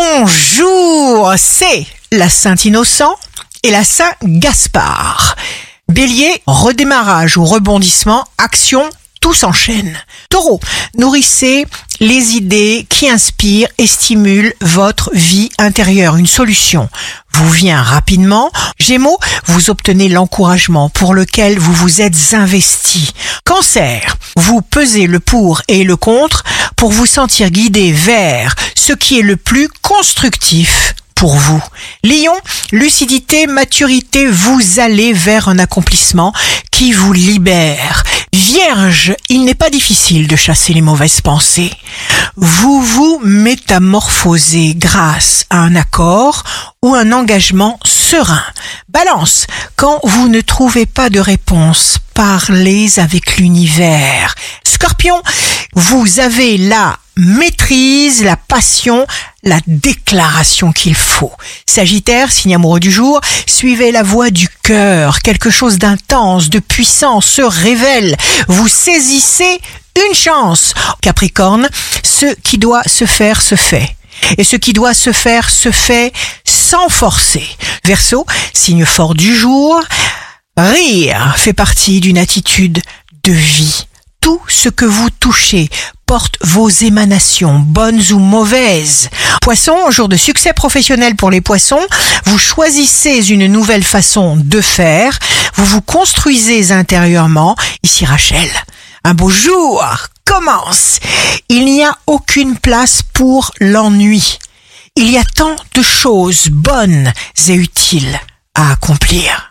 Bonjour, c'est la Saint-Innocent et la Saint-Gaspard. Bélier, redémarrage ou rebondissement, action, tout s'enchaîne. Taureau, nourrissez les idées qui inspirent et stimulent votre vie intérieure. Une solution vous vient rapidement. Gémeaux, vous obtenez l'encouragement pour lequel vous vous êtes investi. Cancer, vous pesez le pour et le contre pour vous sentir guidé vers ce qui est le plus constructif pour vous. Lion, lucidité, maturité, vous allez vers un accomplissement qui vous libère. Vierge, il n'est pas difficile de chasser les mauvaises pensées. Vous vous métamorphosez grâce à un accord ou un engagement serein. Balance, quand vous ne trouvez pas de réponse, parlez avec l'univers. Scorpion, vous avez la maîtrise, la passion, la déclaration qu'il faut. Sagittaire, signe amoureux du jour, suivez la voie du cœur. Quelque chose d'intense, de puissant se révèle. Vous saisissez une chance. Capricorne, ce qui doit se faire se fait. Et ce qui doit se faire se fait sans forcer. Verseau, signe fort du jour, rire fait partie d'une attitude de vie tout ce que vous touchez porte vos émanations, bonnes ou mauvaises. Poisson, jour de succès professionnel pour les poissons, vous choisissez une nouvelle façon de faire, vous vous construisez intérieurement. Ici Rachel, un beau jour commence. Il n'y a aucune place pour l'ennui. Il y a tant de choses bonnes et utiles à accomplir.